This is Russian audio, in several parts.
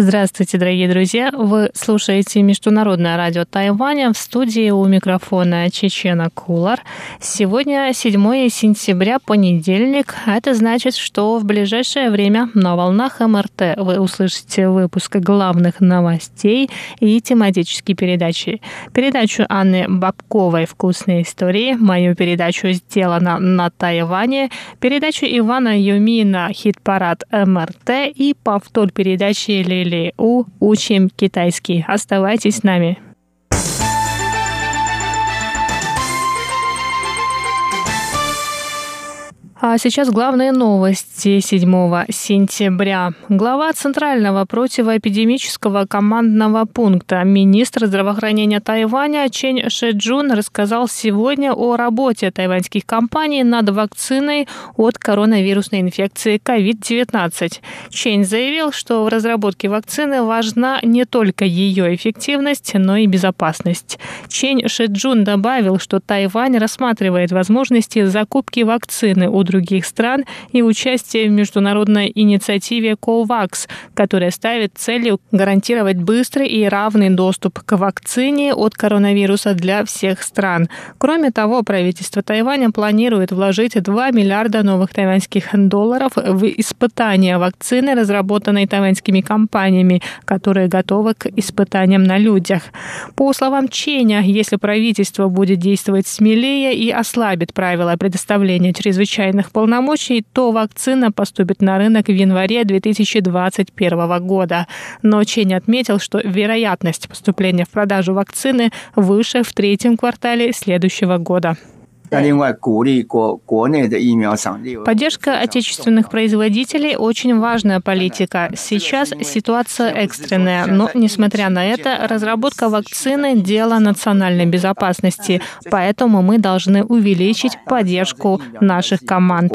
Здравствуйте, дорогие друзья! Вы слушаете Международное радио Тайваня в студии у микрофона Чечена Кулар. Сегодня 7 сентября, понедельник. Это значит, что в ближайшее время на волнах МРТ вы услышите выпуск главных новостей и тематические передачи. Передачу Анны Бабковой «Вкусные истории», мою передачу «Сделано на Тайване», передачу Ивана Юмина «Хит-парад МРТ» и повтор передачи Лили или у «Учим китайский». Оставайтесь с нами. А сейчас главные новости 7 сентября. Глава Центрального противоэпидемического командного пункта министр здравоохранения Тайваня Чен Шеджун рассказал сегодня о работе тайваньских компаний над вакциной от коронавирусной инфекции COVID-19. Чен заявил, что в разработке вакцины важна не только ее эффективность, но и безопасность. Чен Шеджун добавил, что Тайвань рассматривает возможности закупки вакцины у других стран и участие в международной инициативе COVAX, которая ставит целью гарантировать быстрый и равный доступ к вакцине от коронавируса для всех стран. Кроме того, правительство Тайваня планирует вложить 2 миллиарда новых тайваньских долларов в испытания вакцины, разработанной тайваньскими компаниями, которые готовы к испытаниям на людях. По словам Ченя, если правительство будет действовать смелее и ослабит правила предоставления чрезвычайных чрезвычайных полномочий, то вакцина поступит на рынок в январе 2021 года. Но Чень отметил, что вероятность поступления в продажу вакцины выше в третьем квартале следующего года. Поддержка отечественных производителей – очень важная политика. Сейчас ситуация экстренная, но, несмотря на это, разработка вакцины – дело национальной безопасности, поэтому мы должны увеличить поддержку наших команд.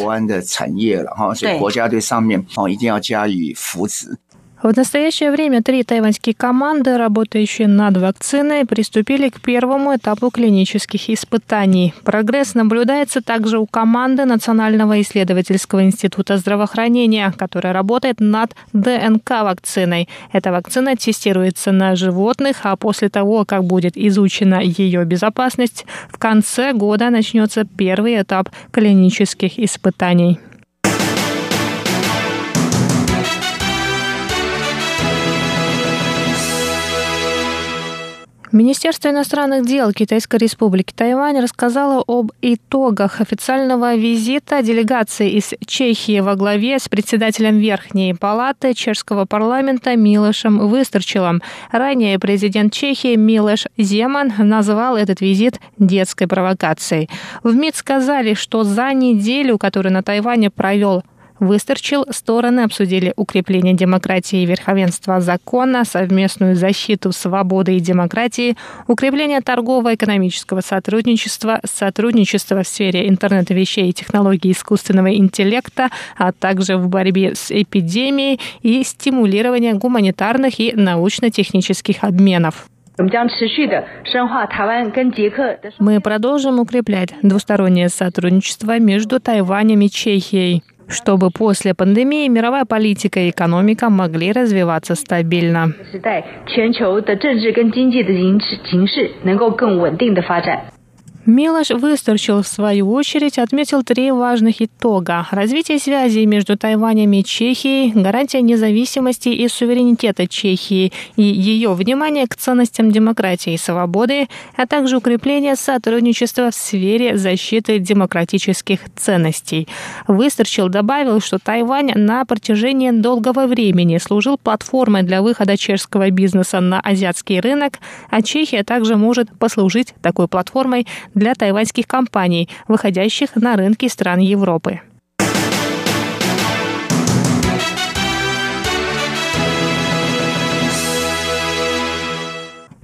В настоящее время три тайваньские команды, работающие над вакциной, приступили к первому этапу клинических испытаний. Прогресс наблюдается также у команды Национального исследовательского института здравоохранения, которая работает над ДНК-вакциной. Эта вакцина тестируется на животных, а после того, как будет изучена ее безопасность, в конце года начнется первый этап клинических испытаний. Министерство иностранных дел Китайской республики Тайвань рассказало об итогах официального визита делегации из Чехии во главе с председателем Верхней палаты чешского парламента Милошем Выстрчилом. Ранее президент Чехии Милош Земан назвал этот визит детской провокацией. В МИД сказали, что за неделю, которую на Тайване провел Высторчил, стороны обсудили укрепление демократии и верховенства закона, совместную защиту свободы и демократии, укрепление торгово-экономического сотрудничества, сотрудничество в сфере интернета вещей и технологий искусственного интеллекта, а также в борьбе с эпидемией и стимулирование гуманитарных и научно-технических обменов. Мы продолжим укреплять двустороннее сотрудничество между Тайванем и Чехией чтобы после пандемии мировая политика и экономика могли развиваться стабильно. Милош Высторчил, в свою очередь, отметил три важных итога. Развитие связей между Тайванем и Чехией, гарантия независимости и суверенитета Чехии и ее внимание к ценностям демократии и свободы, а также укрепление сотрудничества в сфере защиты демократических ценностей. Высторчил добавил, что Тайвань на протяжении долгого времени служил платформой для выхода чешского бизнеса на азиатский рынок, а Чехия также может послужить такой платформой для тайваньских компаний, выходящих на рынки стран Европы.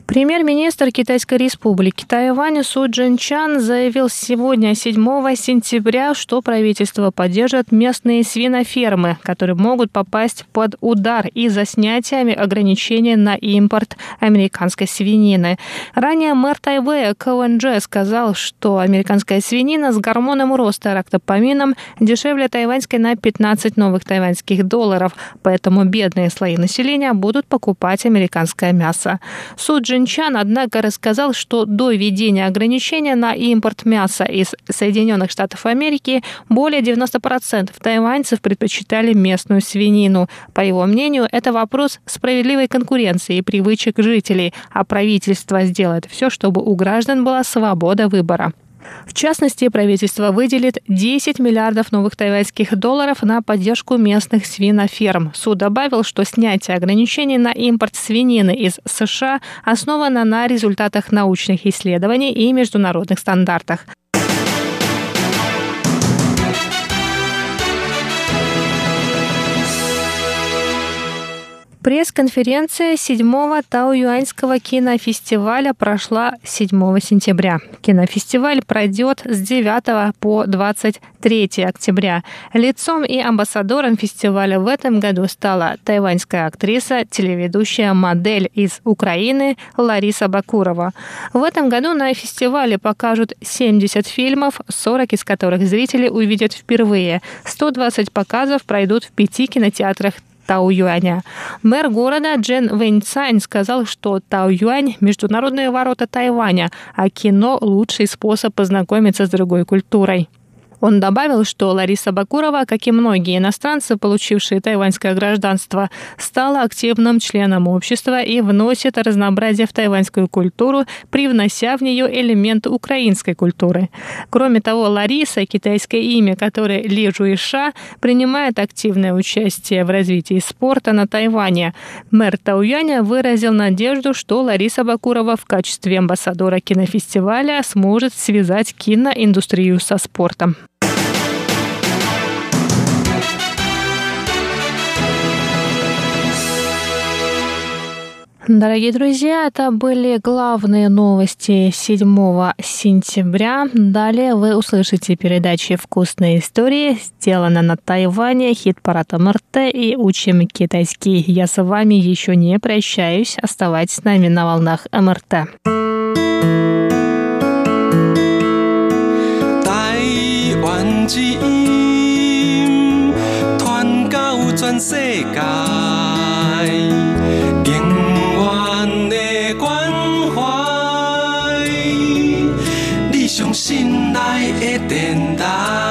Премьер-министр Китайской республики Тайвань Су Джинчан заявил сегодня, 7 сентября, что правительство поддержит местные свинофермы, которые могут попасть под удар из-за снятия ограничений на импорт американской свинины. Ранее мэр Тайвэя КНЖ сказал, что американская свинина с гормоном роста рактопамином дешевле тайваньской на 15 новых тайваньских долларов, поэтому бедные слои населения будут покупать американское мясо. Су Джин Джинчан, однако, рассказал, что до введения ограничения на импорт мяса из Соединенных Штатов Америки более 90% тайваньцев предпочитали местную свинину. По его мнению, это вопрос справедливой конкуренции и привычек жителей, а правительство сделает все, чтобы у граждан была свобода выбора. В частности, правительство выделит 10 миллиардов новых тайваньских долларов на поддержку местных свиноферм. Суд добавил, что снятие ограничений на импорт свинины из США основано на результатах научных исследований и международных стандартах. Пресс-конференция 7-го Тау-Юаньского кинофестиваля прошла 7 сентября. Кинофестиваль пройдет с 9 по 23 октября. Лицом и амбассадором фестиваля в этом году стала тайваньская актриса, телеведущая модель из Украины Лариса Бакурова. В этом году на фестивале покажут 70 фильмов, 40 из которых зрители увидят впервые. 120 показов пройдут в пяти кинотеатрах Тау-Юаня. Мэр города Джен Вэньцань сказал, что Тау-Юань – международные ворота Тайваня, а кино – лучший способ познакомиться с другой культурой. Он добавил, что Лариса Бакурова, как и многие иностранцы, получившие тайваньское гражданство, стала активным членом общества и вносит разнообразие в тайваньскую культуру, привнося в нее элементы украинской культуры. Кроме того, Лариса, китайское имя, которое Ли Жуиша, принимает активное участие в развитии спорта на Тайване. Мэр Тауяня выразил надежду, что Лариса Бакурова в качестве амбассадора кинофестиваля сможет связать киноиндустрию со спортом. Дорогие друзья, это были главные новости 7 сентября. Далее вы услышите передачи «Вкусные истории», «Сделано на Тайване», «Хит-парад МРТ» и «Учим китайский». Я с вами еще не прощаюсь. Оставайтесь с нами на волнах МРТ. Тайвань 传到全世界。 intentar.